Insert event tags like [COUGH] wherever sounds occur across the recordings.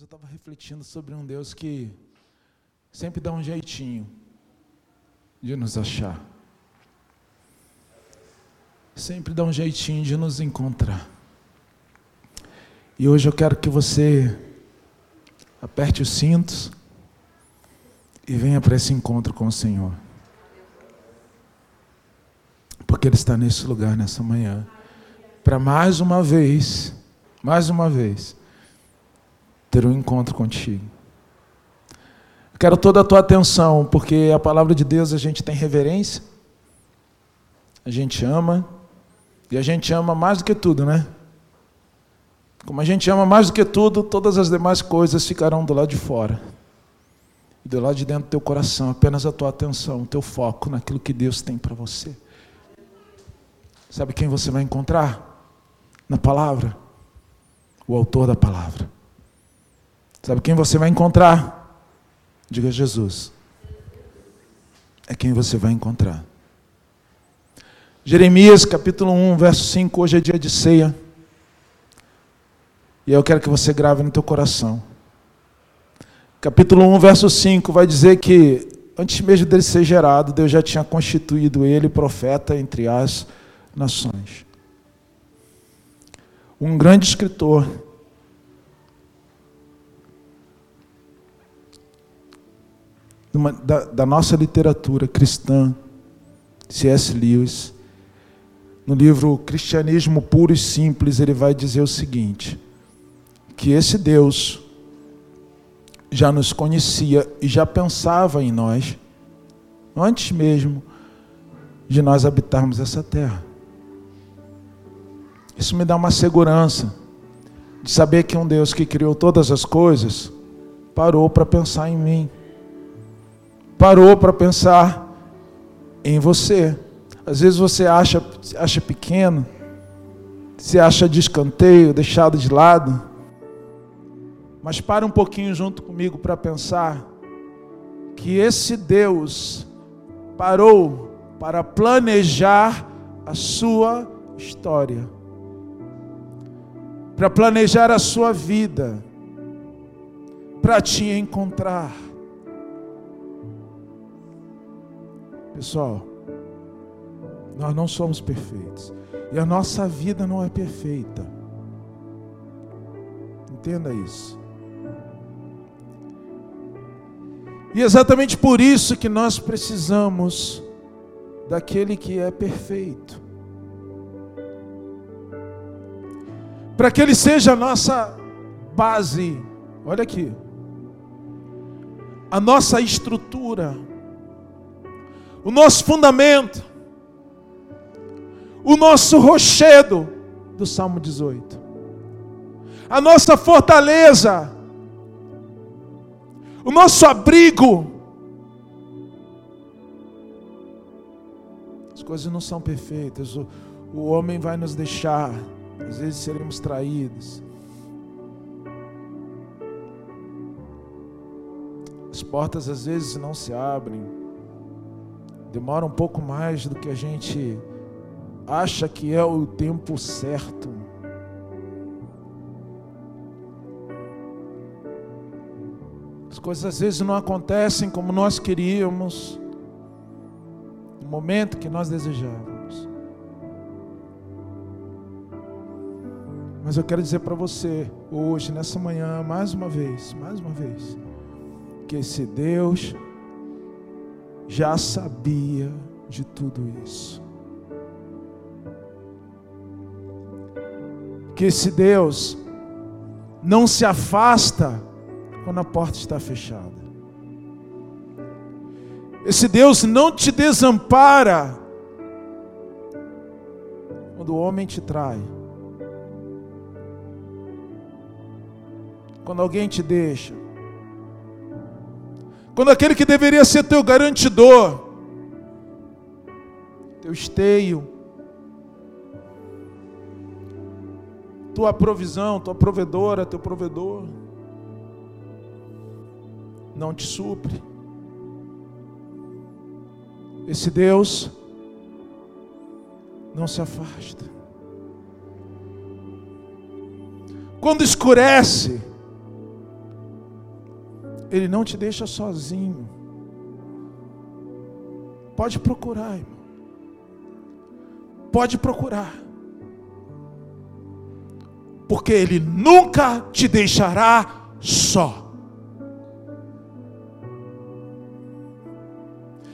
eu estava refletindo sobre um Deus que sempre dá um jeitinho de nos achar. Sempre dá um jeitinho de nos encontrar. E hoje eu quero que você aperte os cintos e venha para esse encontro com o Senhor. Porque Ele está nesse lugar nessa manhã. Para mais uma vez, mais uma vez, ter um encontro contigo. quero toda a tua atenção, porque a palavra de Deus a gente tem reverência, a gente ama, e a gente ama mais do que tudo, né? Como a gente ama mais do que tudo, todas as demais coisas ficarão do lado de fora. E do lado de dentro do teu coração, apenas a tua atenção, o teu foco naquilo que Deus tem para você. Sabe quem você vai encontrar? Na palavra. O autor da palavra. Sabe quem você vai encontrar? Diga Jesus. É quem você vai encontrar. Jeremias capítulo 1, verso 5, hoje é dia de ceia. E eu quero que você grave no teu coração. Capítulo 1, verso 5 vai dizer que antes mesmo dele ser gerado, Deus já tinha constituído ele profeta entre as nações. Um grande escritor da, da nossa literatura cristã, C.S. Lewis, no livro Cristianismo Puro e Simples, ele vai dizer o seguinte: que esse Deus já nos conhecia e já pensava em nós, antes mesmo de nós habitarmos essa terra. Isso me dá uma segurança de saber que um Deus que criou todas as coisas parou para pensar em mim parou para pensar em você. Às vezes você acha, acha pequeno, se acha de escanteio, deixado de lado. Mas para um pouquinho junto comigo para pensar que esse Deus parou para planejar a sua história, para planejar a sua vida, para te encontrar. Pessoal, nós não somos perfeitos. E a nossa vida não é perfeita. Entenda isso. E exatamente por isso que nós precisamos daquele que é perfeito. Para que ele seja a nossa base. Olha aqui. A nossa estrutura o nosso fundamento, o nosso rochedo do Salmo 18, a nossa fortaleza, o nosso abrigo. As coisas não são perfeitas, o, o homem vai nos deixar, às vezes seremos traídos. As portas às vezes não se abrem. Demora um pouco mais do que a gente acha que é o tempo certo. As coisas às vezes não acontecem como nós queríamos, no momento que nós desejávamos. Mas eu quero dizer para você, hoje, nessa manhã, mais uma vez, mais uma vez, que esse Deus já sabia de tudo isso. Que esse Deus não se afasta quando a porta está fechada. Esse Deus não te desampara quando o homem te trai. Quando alguém te deixa. Quando aquele que deveria ser teu garantidor, teu esteio, tua provisão, tua provedora, teu provedor, não te supre. Esse Deus não se afasta. Quando escurece, Ele não te deixa sozinho. Pode procurar, irmão. Pode procurar. Porque Ele nunca te deixará só.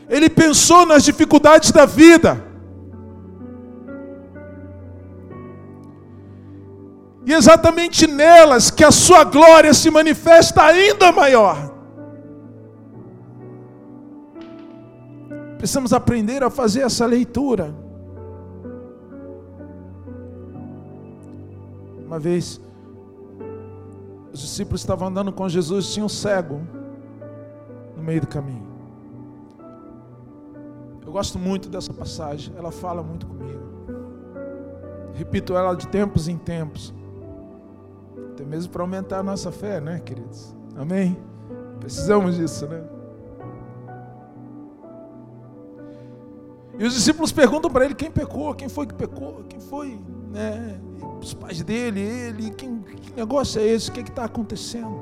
Ele pensou nas dificuldades da vida. E exatamente nelas que a sua glória se manifesta ainda maior. Precisamos aprender a fazer essa leitura. Uma vez, os discípulos estavam andando com Jesus, tinha um cego no meio do caminho. Eu gosto muito dessa passagem, ela fala muito comigo. Repito ela de tempos em tempos. Até mesmo para aumentar a nossa fé, né, queridos? Amém? Precisamos disso, né? E os discípulos perguntam para ele quem pecou, quem foi que pecou, quem foi, né? Os pais dele, ele, quem, que negócio é esse? O que é está acontecendo?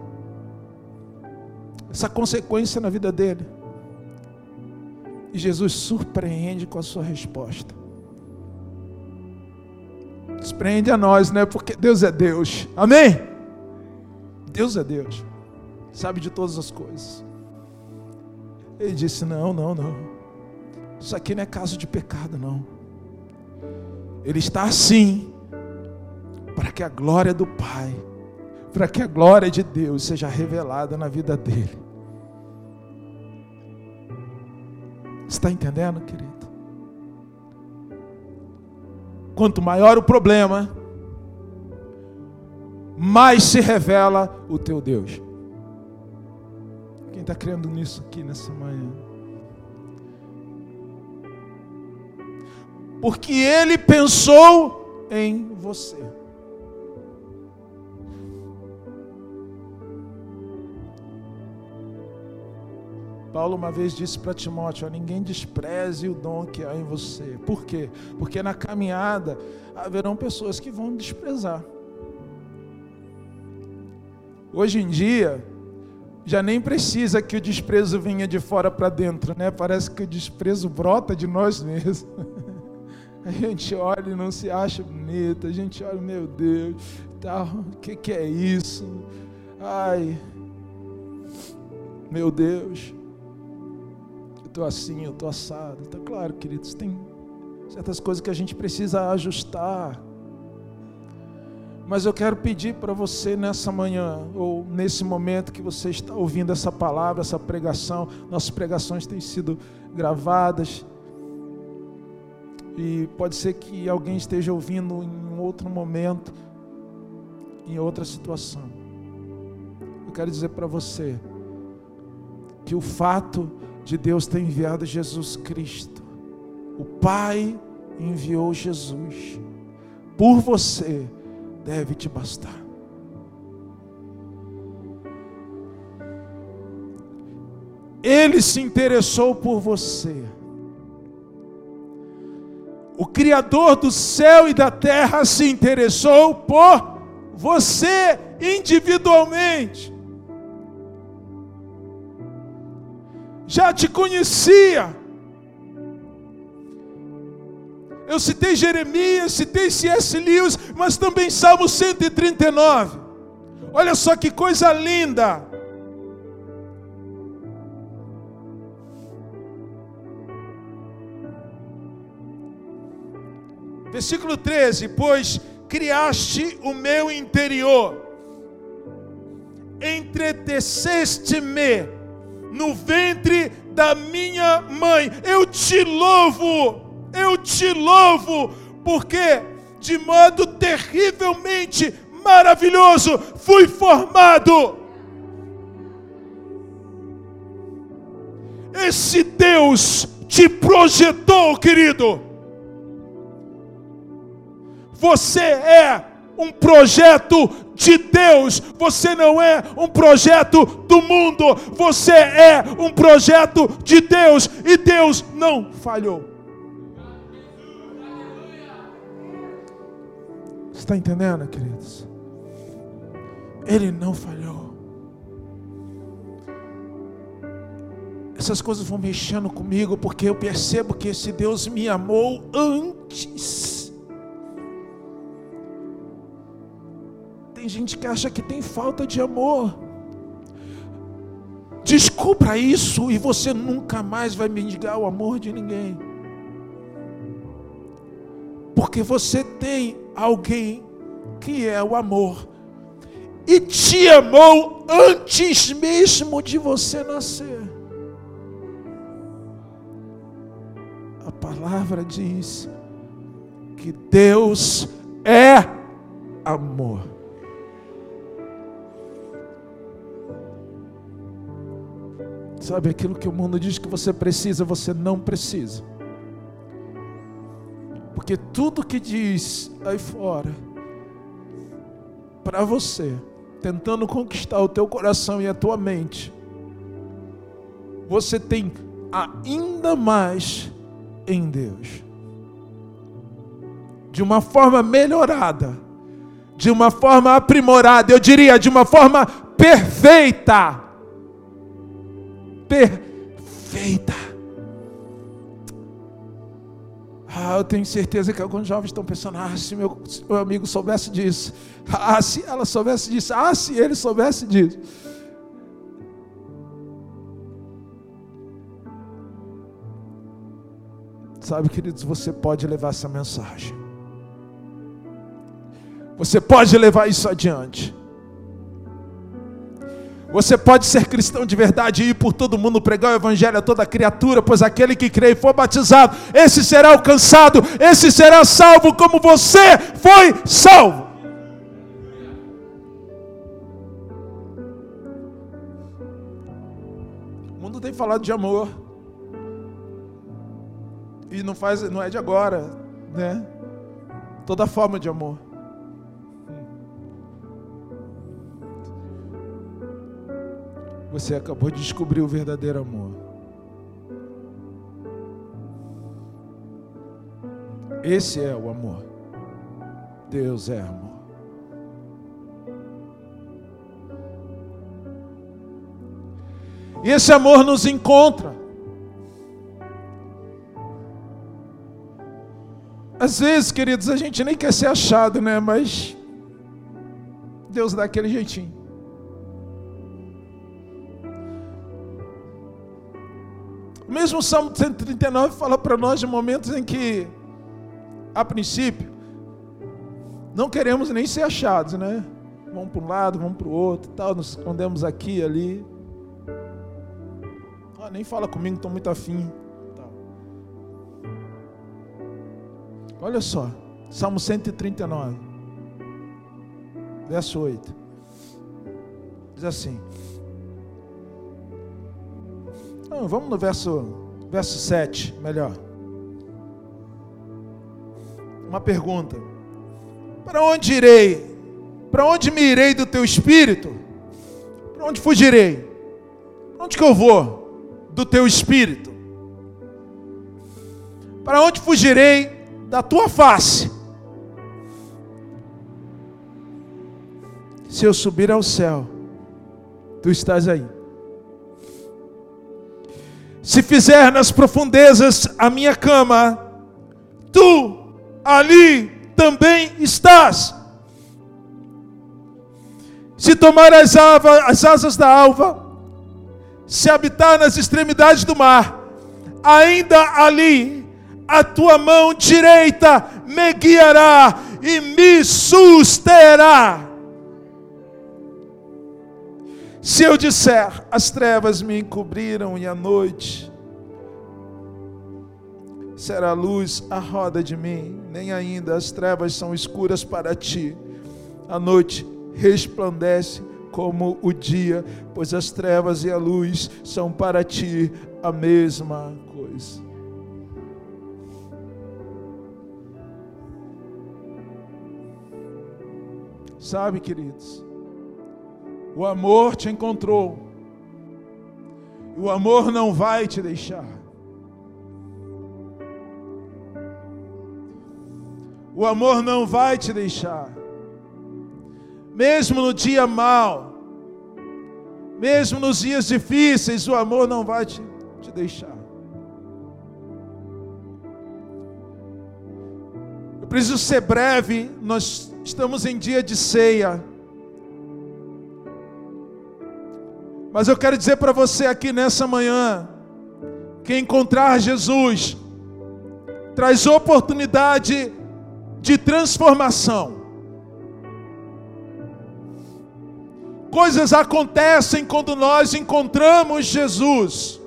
Essa consequência na vida dele. E Jesus surpreende com a sua resposta. Surpreende a nós, né? Porque Deus é Deus. Amém? Deus é Deus. Sabe de todas as coisas. Ele disse: Não, não, não. Isso aqui não é caso de pecado, não. Ele está assim, para que a glória do Pai, para que a glória de Deus seja revelada na vida dele. Está entendendo, querido? Quanto maior o problema, mais se revela o teu Deus. Quem está crendo nisso aqui nessa manhã? Porque Ele pensou em você. Paulo uma vez disse para Timóteo: ninguém despreze o dom que há em você. Por quê? Porque na caminhada haverão pessoas que vão desprezar. Hoje em dia, já nem precisa que o desprezo venha de fora para dentro, né? Parece que o desprezo brota de nós mesmos. [LAUGHS] A gente olha e não se acha bonito, a gente olha, meu Deus, tal, o que, que é isso? Ai, meu Deus, eu estou assim, eu estou assado. Está claro, queridos, tem certas coisas que a gente precisa ajustar. Mas eu quero pedir para você nessa manhã, ou nesse momento que você está ouvindo essa palavra, essa pregação, nossas pregações têm sido gravadas. E pode ser que alguém esteja ouvindo em outro momento, em outra situação. Eu quero dizer para você que o fato de Deus ter enviado Jesus Cristo, o Pai enviou Jesus por você deve te bastar. Ele se interessou por você. Criador do céu e da terra se interessou por você individualmente. Já te conhecia Eu citei Jeremias, citei C.S. Lewis, mas também Salmo 139. Olha só que coisa linda. Versículo 13: Pois criaste o meu interior, entreteceste-me no ventre da minha mãe, eu te louvo eu te louvo, porque de modo terrivelmente maravilhoso fui formado. Esse Deus te projetou, querido. Você é um projeto de Deus, você não é um projeto do mundo, você é um projeto de Deus e Deus não falhou. Está entendendo, queridos? Ele não falhou. essas coisas vão mexendo comigo, porque eu percebo que esse Deus me amou antes. Tem gente que acha que tem falta de amor. Descubra isso e você nunca mais vai mendigar o amor de ninguém. Porque você tem alguém que é o amor e te amou antes mesmo de você nascer. A palavra diz que Deus é amor. Sabe aquilo que o mundo diz que você precisa, você não precisa. Porque tudo que diz aí fora para você tentando conquistar o teu coração e a tua mente, você tem ainda mais em Deus. De uma forma melhorada, de uma forma aprimorada, eu diria, de uma forma perfeita. Perfeita. Ah, eu tenho certeza que alguns jovens estão pensando: ah, se meu, se meu amigo soubesse disso, ah, se ela soubesse disso, ah, se ele soubesse disso. Sabe, queridos, você pode levar essa mensagem. Você pode levar isso adiante. Você pode ser cristão de verdade e ir por todo mundo pregar o evangelho a toda criatura, pois aquele que crê e for batizado, esse será alcançado, esse será salvo como você foi salvo. O mundo tem falado de amor. E não faz, não é de agora, né? Toda forma de amor. Você acabou de descobrir o verdadeiro amor. Esse é o amor. Deus é amor. E esse amor nos encontra. Às vezes, queridos, a gente nem quer ser achado, né? Mas Deus dá aquele jeitinho. O mesmo Salmo 139 fala para nós de momentos em que, a princípio, não queremos nem ser achados, né? Vamos para um lado, vamos para o outro, tal, nos escondemos aqui, ali. Ah, nem fala comigo, estou muito afim. Olha só, Salmo 139, verso 8. Diz assim: vamos no verso, verso 7, melhor. Uma pergunta: Para onde irei? Para onde me irei do teu espírito? Para onde fugirei? Para onde que eu vou do teu espírito? Para onde fugirei da tua face? Se eu subir ao céu, tu estás aí. Se fizer nas profundezas a minha cama, tu ali também estás. Se tomar as, as asas da alva, se habitar nas extremidades do mar, ainda ali a tua mão direita me guiará e me susterá. Se eu disser, as trevas me encobriram e a noite será luz à roda de mim, nem ainda as trevas são escuras para ti. A noite resplandece como o dia, pois as trevas e a luz são para ti a mesma coisa. Sabe, queridos, o amor te encontrou. O amor não vai te deixar. O amor não vai te deixar. Mesmo no dia mau, mesmo nos dias difíceis, o amor não vai te te deixar. Eu preciso ser breve, nós estamos em dia de ceia. Mas eu quero dizer para você aqui nessa manhã, que encontrar Jesus traz oportunidade de transformação. Coisas acontecem quando nós encontramos Jesus.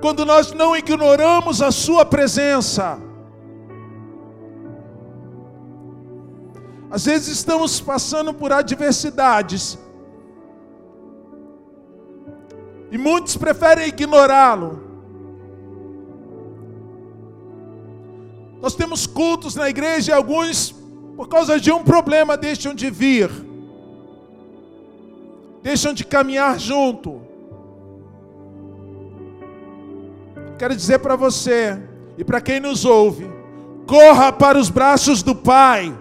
Quando nós não ignoramos a Sua presença. Às vezes estamos passando por adversidades. E muitos preferem ignorá-lo. Nós temos cultos na igreja e alguns, por causa de um problema, deixam de vir, deixam de caminhar junto. Quero dizer para você e para quem nos ouve: corra para os braços do Pai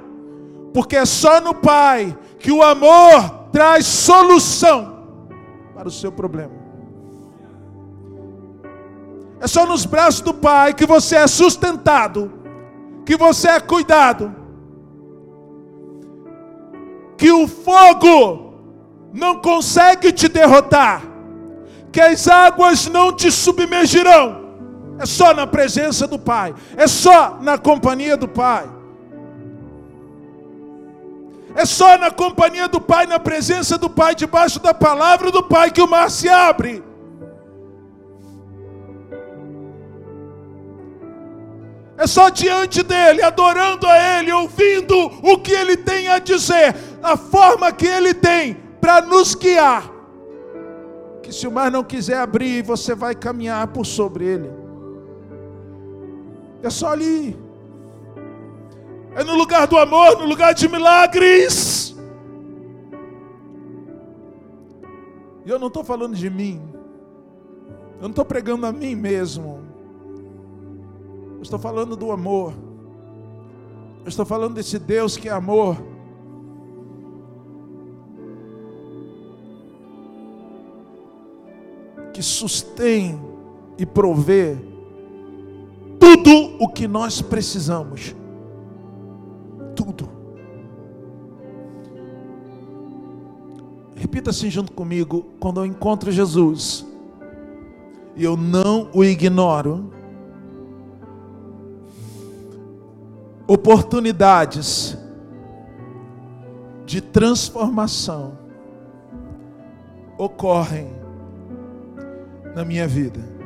porque é só no Pai que o amor traz solução para o seu problema. É só nos braços do Pai que você é sustentado, que você é cuidado, que o fogo não consegue te derrotar, que as águas não te submergirão. É só na presença do Pai, é só na companhia do Pai. É só na companhia do Pai, na presença do Pai, debaixo da palavra do Pai, que o mar se abre. É só diante dele, adorando a ele, ouvindo o que ele tem a dizer, a forma que ele tem para nos guiar. Que se o mar não quiser abrir, você vai caminhar por sobre ele. É só ali. É no lugar do amor, no lugar de milagres. E eu não estou falando de mim. Eu não estou pregando a mim mesmo. Eu estou falando do amor. Eu estou falando desse Deus que é amor. Que sustém e provê tudo o que nós precisamos tudo. Repita assim junto comigo: quando eu encontro Jesus e eu não o ignoro, oportunidades de transformação ocorrem na minha vida.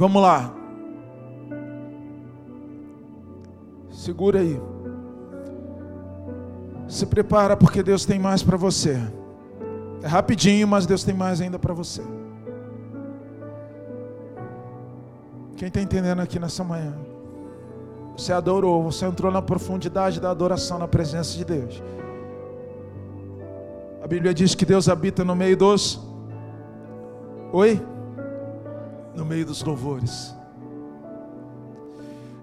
Vamos lá. Segura aí. Se prepara porque Deus tem mais para você. É rapidinho, mas Deus tem mais ainda para você. Quem está entendendo aqui nessa manhã? Você adorou, você entrou na profundidade da adoração na presença de Deus. A Bíblia diz que Deus habita no meio dos. Oi? No meio dos louvores.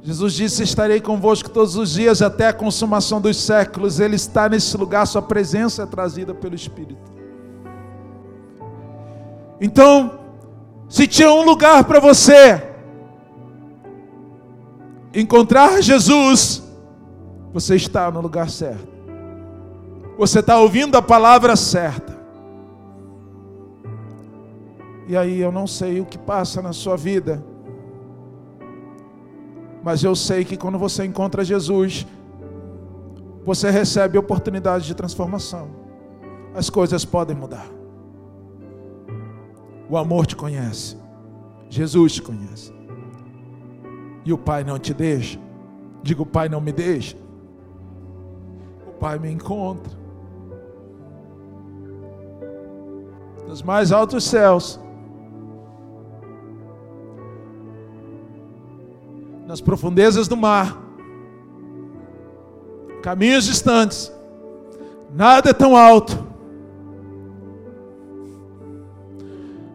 Jesus disse: Estarei convosco todos os dias até a consumação dos séculos. Ele está nesse lugar, Sua presença é trazida pelo Espírito. Então, se tinha um lugar para você encontrar Jesus, você está no lugar certo. Você está ouvindo a palavra certa. E aí eu não sei o que passa na sua vida. Mas eu sei que quando você encontra Jesus, você recebe oportunidade de transformação. As coisas podem mudar. O amor te conhece. Jesus te conhece. E o Pai não te deixa. Digo, o Pai não me deixa. O Pai me encontra. Nos mais altos céus nas profundezas do mar, caminhos distantes, nada é tão alto,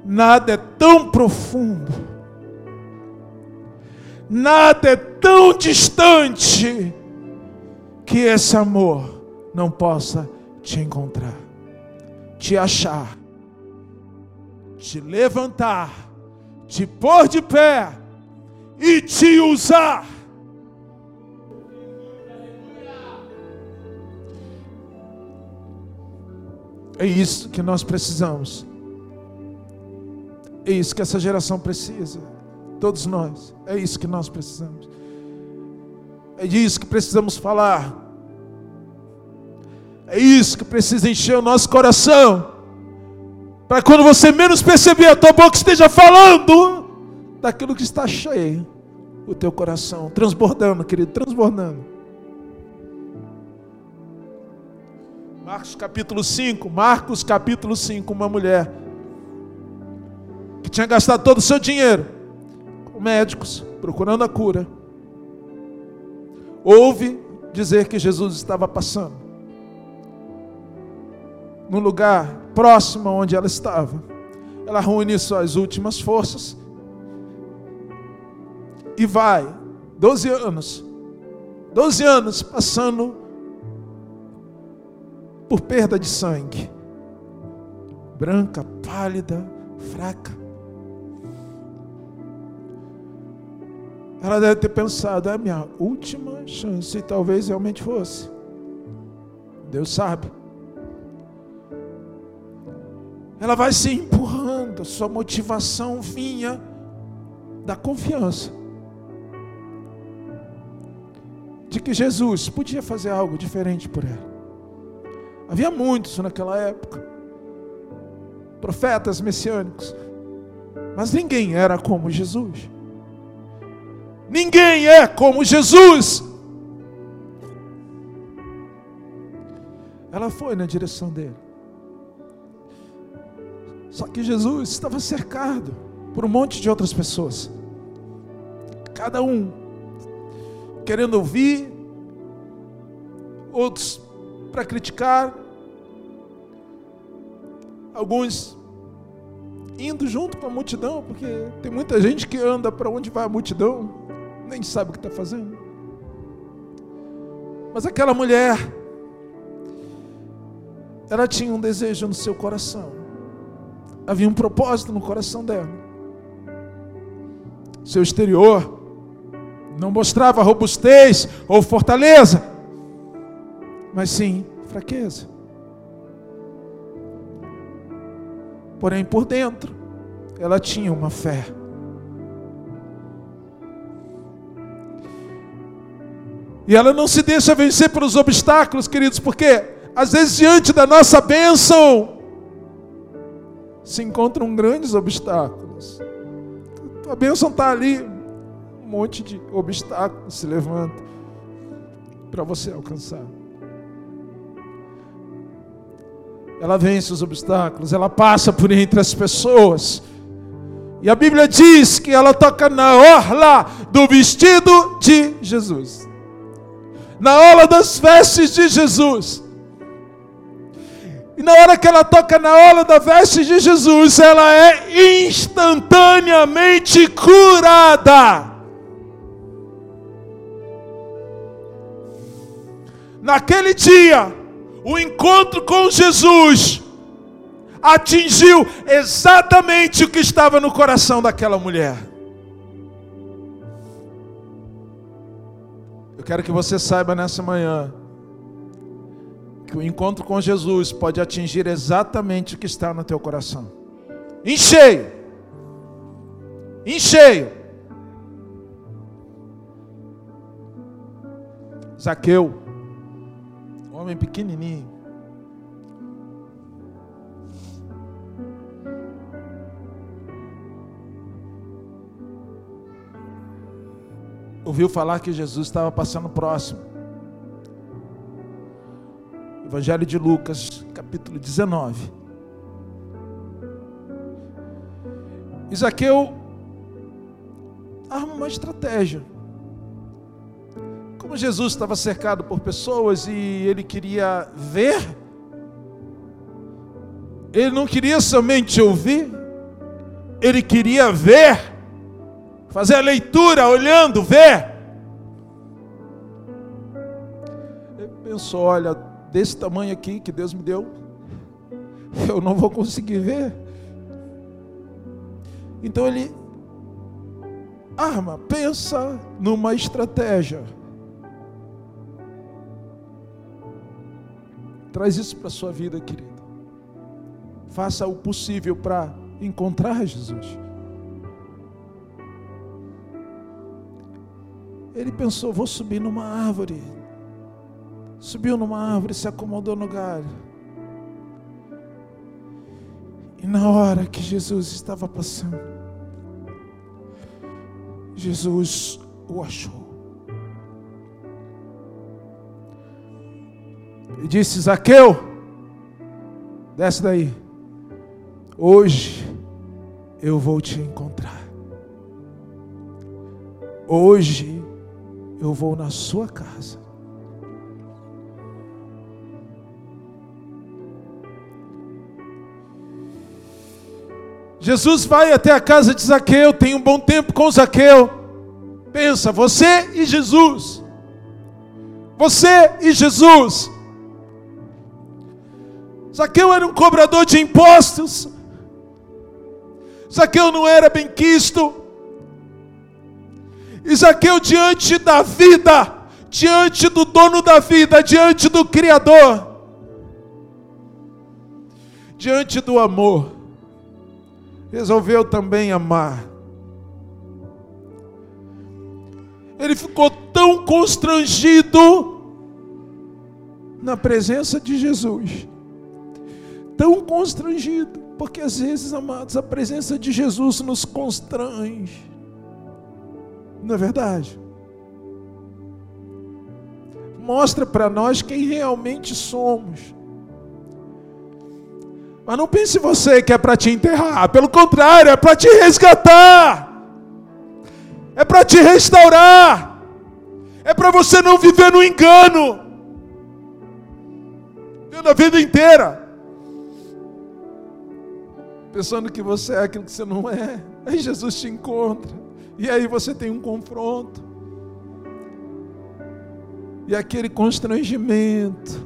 nada é tão profundo, nada é tão distante que esse amor não possa te encontrar, te achar, te levantar, te pôr de pé e te usar. É isso que nós precisamos. É isso que essa geração precisa. Todos nós. É isso que nós precisamos. É disso que precisamos falar. É isso que precisa encher o nosso coração. Para quando você menos perceber, a tua boca esteja falando daquilo que está cheio. O teu coração, transbordando, querido, transbordando. Marcos capítulo 5, Marcos capítulo 5, uma mulher que tinha gastado todo o seu dinheiro com médicos, procurando a cura. Ouve dizer que Jesus estava passando no lugar próximo onde ela estava. Ela reúne suas últimas forças e vai, 12 anos, 12 anos passando por perda de sangue, branca, pálida, fraca. Ela deve ter pensado, é a minha última chance, e talvez realmente fosse. Deus sabe. Ela vai se empurrando, sua motivação vinha da confiança que Jesus podia fazer algo diferente por ela. Havia muitos naquela época, profetas messiânicos, mas ninguém era como Jesus. Ninguém é como Jesus. Ela foi na direção dele. Só que Jesus estava cercado por um monte de outras pessoas. Cada um querendo ouvir, outros para criticar, alguns indo junto com a multidão, porque tem muita gente que anda para onde vai a multidão, nem sabe o que está fazendo. Mas aquela mulher, ela tinha um desejo no seu coração havia um propósito no coração dela. Seu exterior não mostrava robustez ou fortaleza, mas sim fraqueza. Porém, por dentro, ela tinha uma fé. E ela não se deixa vencer pelos obstáculos, queridos, porque às vezes diante da nossa bênção, se encontram grandes obstáculos. A bênção está ali, um monte de obstáculos se levanta para você alcançar. Ela vence os obstáculos, ela passa por entre as pessoas. E a Bíblia diz que ela toca na orla do vestido de Jesus. Na orla das vestes de Jesus. E na hora que ela toca na ola da veste de Jesus, ela é instantaneamente curada. Naquele dia, o encontro com Jesus atingiu exatamente o que estava no coração daquela mulher. Eu quero que você saiba nessa manhã que o encontro com Jesus pode atingir exatamente o que está no teu coração. Em cheio. Em cheio. Zaqueu, homem pequenininho. Ouviu falar que Jesus estava passando próximo. Evangelho de Lucas, capítulo 19. Isaqueu arma uma estratégia. Como Jesus estava cercado por pessoas e ele queria ver, ele não queria somente ouvir, ele queria ver. fazer a leitura, olhando, ver. Ele pensou: olha, desse tamanho aqui que Deus me deu, eu não vou conseguir ver. Então ele arma, pensa numa estratégia. Traz isso para a sua vida, querido. Faça o possível para encontrar Jesus. Ele pensou: vou subir numa árvore. Subiu numa árvore, se acomodou no galho. E na hora que Jesus estava passando, Jesus o achou. E disse: Zaqueu, desce daí. Hoje eu vou te encontrar. Hoje eu vou na sua casa. Jesus vai até a casa de Zaqueu, tem um bom tempo com Zaqueu. Pensa, você e Jesus. Você e Jesus. Zaqueu era um cobrador de impostos. Zaqueu não era bem quisto. E Zaqueu, diante da vida, diante do dono da vida, diante do Criador, diante do amor, resolveu também amar. Ele ficou tão constrangido na presença de Jesus, tão constrangido, porque às vezes, amados, a presença de Jesus nos constrange, não é verdade? Mostra para nós quem realmente somos. Mas não pense você que é para te enterrar, pelo contrário, é para te resgatar, é para te restaurar, é para você não viver no engano, vivendo a vida inteira, pensando que você é aquilo que você não é. Aí Jesus te encontra, e aí você tem um confronto, e aquele constrangimento,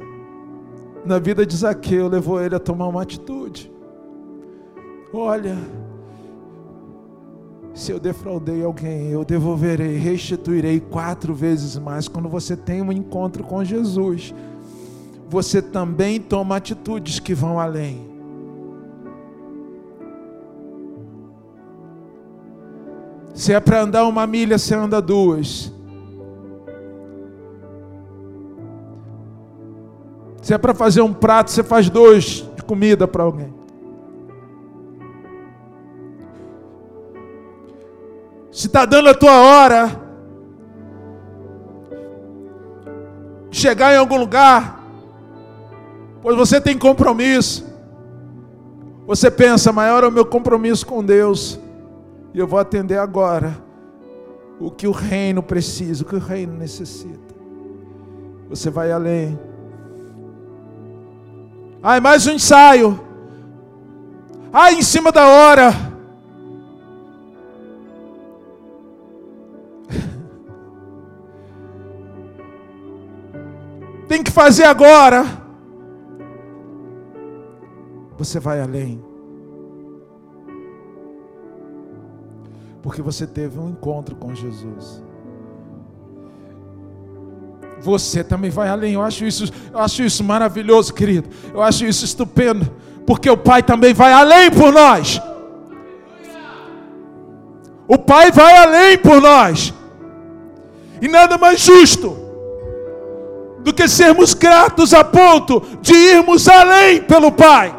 na vida de Zaqueu levou ele a tomar uma atitude. Olha, se eu defraudei alguém, eu devolverei, restituirei quatro vezes mais. Quando você tem um encontro com Jesus, você também toma atitudes que vão além. Se é para andar uma milha, você anda duas. Se é para fazer um prato, você faz dois de comida para alguém. Se está dando a tua hora, chegar em algum lugar, pois você tem compromisso. Você pensa, maior é o meu compromisso com Deus, e eu vou atender agora o que o reino precisa, o que o reino necessita. Você vai além. Ai, mais um ensaio. Ai, em cima da hora. [LAUGHS] Tem que fazer agora. Você vai além. Porque você teve um encontro com Jesus você também vai além. Eu acho isso, eu acho isso maravilhoso, querido. Eu acho isso estupendo, porque o Pai também vai além por nós. O Pai vai além por nós. E nada mais justo do que sermos gratos a ponto de irmos além pelo Pai.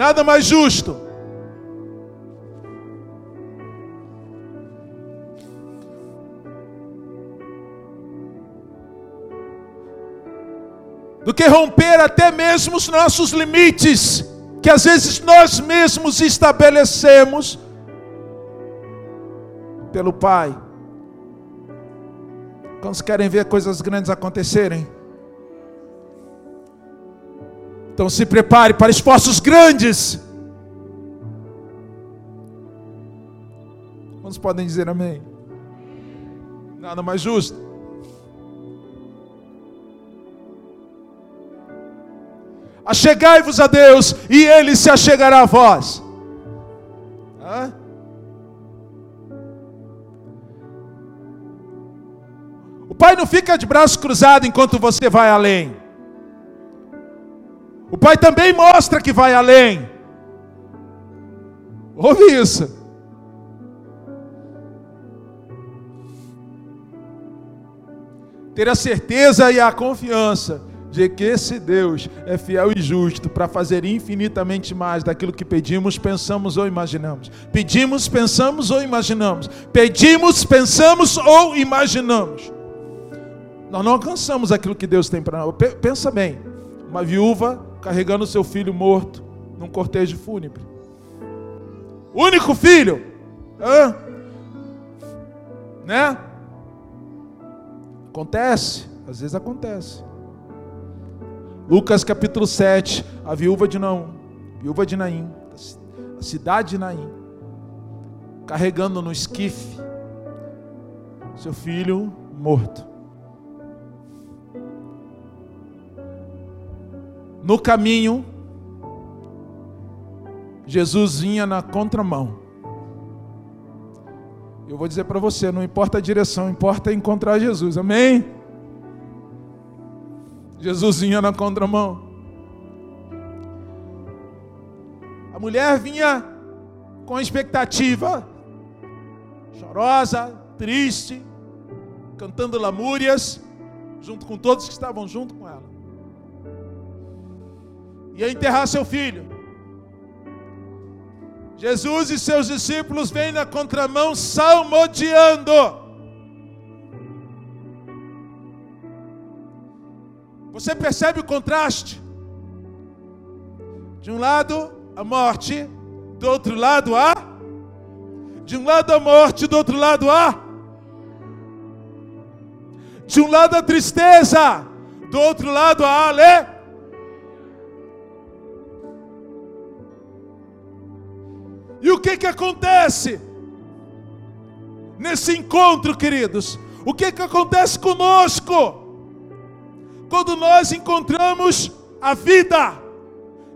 Nada mais justo. Do que romper até mesmo os nossos limites, que às vezes nós mesmos estabelecemos pelo Pai. Quantos querem ver coisas grandes acontecerem? Então se prepare para esforços grandes. Quantos podem dizer amém? Nada mais justo. Achegai-vos a Deus e Ele se achegará a vós. Hã? O Pai não fica de braço cruzado enquanto você vai além. O Pai também mostra que vai além. Ouve isso. Ter a certeza e a confiança de que esse Deus é fiel e justo para fazer infinitamente mais daquilo que pedimos, pensamos ou imaginamos. Pedimos, pensamos ou imaginamos. Pedimos, pensamos ou imaginamos. Nós não alcançamos aquilo que Deus tem para nós. Pensa bem: uma viúva carregando seu filho morto num cortejo fúnebre. Único filho. Hã? Né? Acontece, às vezes acontece. Lucas capítulo 7, a viúva de Naum, viúva de Naim, a cidade de Naim, carregando no esquife seu filho morto. No caminho, Jesus vinha na contramão. Eu vou dizer para você, não importa a direção, importa encontrar Jesus. Amém? Jesus vinha na contramão. A mulher vinha com expectativa, chorosa, triste, cantando lamúrias, junto com todos que estavam junto com ela. Ia enterrar seu filho. Jesus e seus discípulos vêm na contramão salmodiando. Você percebe o contraste? De um lado, a morte, do outro lado, a. De um lado, a morte, do outro lado, a. De um lado, a tristeza, do outro lado, a ale. E o que que acontece nesse encontro, queridos? O que que acontece conosco? quando nós encontramos a vida,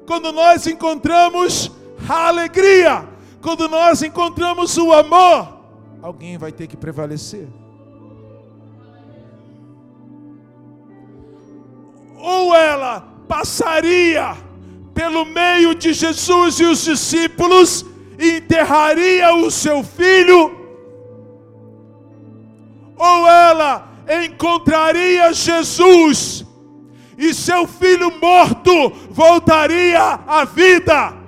quando nós encontramos a alegria, quando nós encontramos o amor, alguém vai ter que prevalecer. Ou ela passaria pelo meio de Jesus e os discípulos e enterraria o seu filho, ou ela encontraria Jesus e seu filho morto voltaria à vida.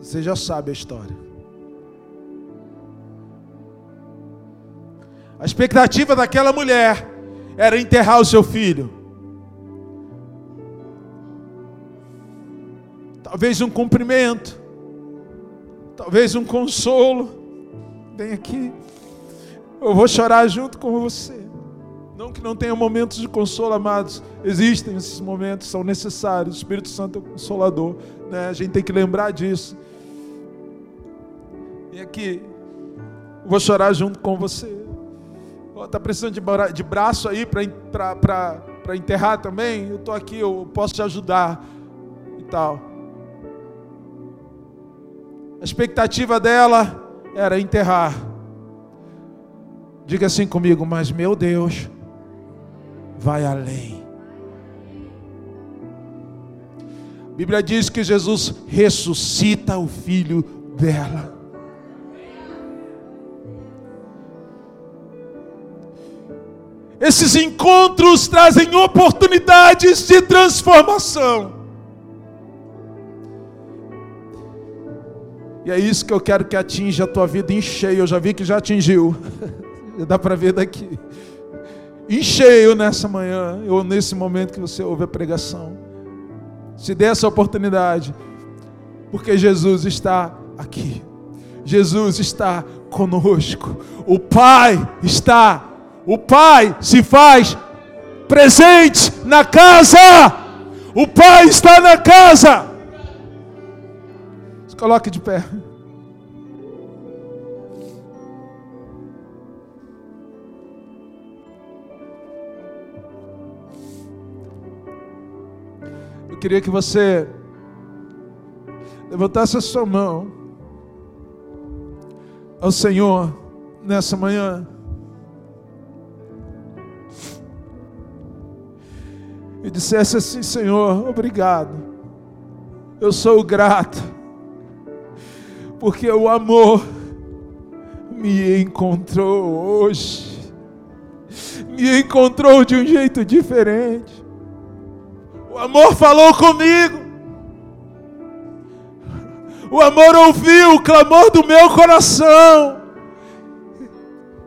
Você já sabe a história. A expectativa daquela mulher era enterrar o seu filho. Talvez um cumprimento talvez um consolo. Vem aqui, eu vou chorar junto com você. Não que não tenha momentos de consolo, amados. Existem esses momentos, são necessários. O Espírito Santo é consolador. Né? A gente tem que lembrar disso. E aqui, eu vou chorar junto com você. Está precisando de, de braço aí para enterrar também? Eu estou aqui, eu posso te ajudar e tal. A expectativa dela era enterrar. Diga assim comigo, mas meu Deus vai além. A Bíblia diz que Jesus ressuscita o filho dela. Esses encontros trazem oportunidades de transformação. E é isso que eu quero que atinja a tua vida em cheio. Eu já vi que já atingiu. [LAUGHS] Dá para ver daqui. Em cheio nessa manhã, ou nesse momento que você ouve a pregação. te dê essa oportunidade, porque Jesus está aqui. Jesus está conosco. O Pai está, o Pai se faz presente na casa. O Pai está na casa. Se coloque de pé. Eu queria que você levantasse a sua mão ao Senhor nessa manhã. E dissesse assim: Senhor, obrigado. Eu sou grato, porque o amor me encontrou hoje, me encontrou de um jeito diferente. O amor falou comigo. O amor ouviu o clamor do meu coração.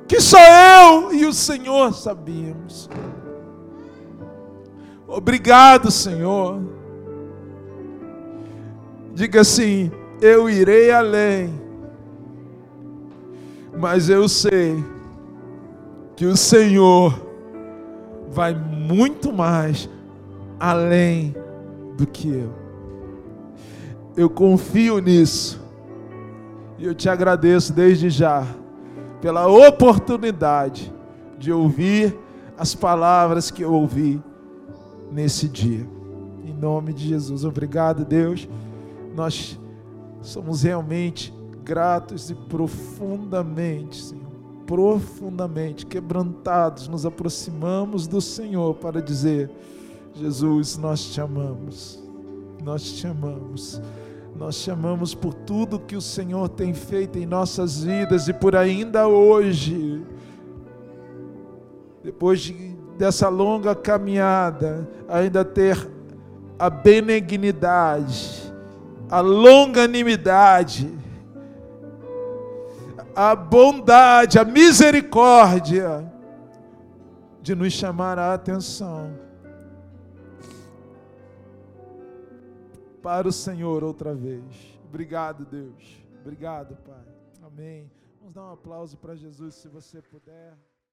Que só eu e o Senhor sabíamos. Obrigado, Senhor. Diga assim: eu irei além. Mas eu sei que o Senhor vai muito mais além do que eu. Eu confio nisso. E eu te agradeço desde já pela oportunidade de ouvir as palavras que eu ouvi nesse dia. Em nome de Jesus. Obrigado, Deus. Nós somos realmente gratos e profundamente, Senhor, profundamente quebrantados, nos aproximamos do Senhor para dizer: Jesus, nós te amamos, nós te amamos, nós te amamos por tudo que o Senhor tem feito em nossas vidas e por ainda hoje, depois de, dessa longa caminhada, ainda ter a benignidade, a longanimidade, a bondade, a misericórdia de nos chamar a atenção para o Senhor outra vez. Obrigado, Deus. Obrigado, Pai. Amém. Vamos dar um aplauso para Jesus, se você puder.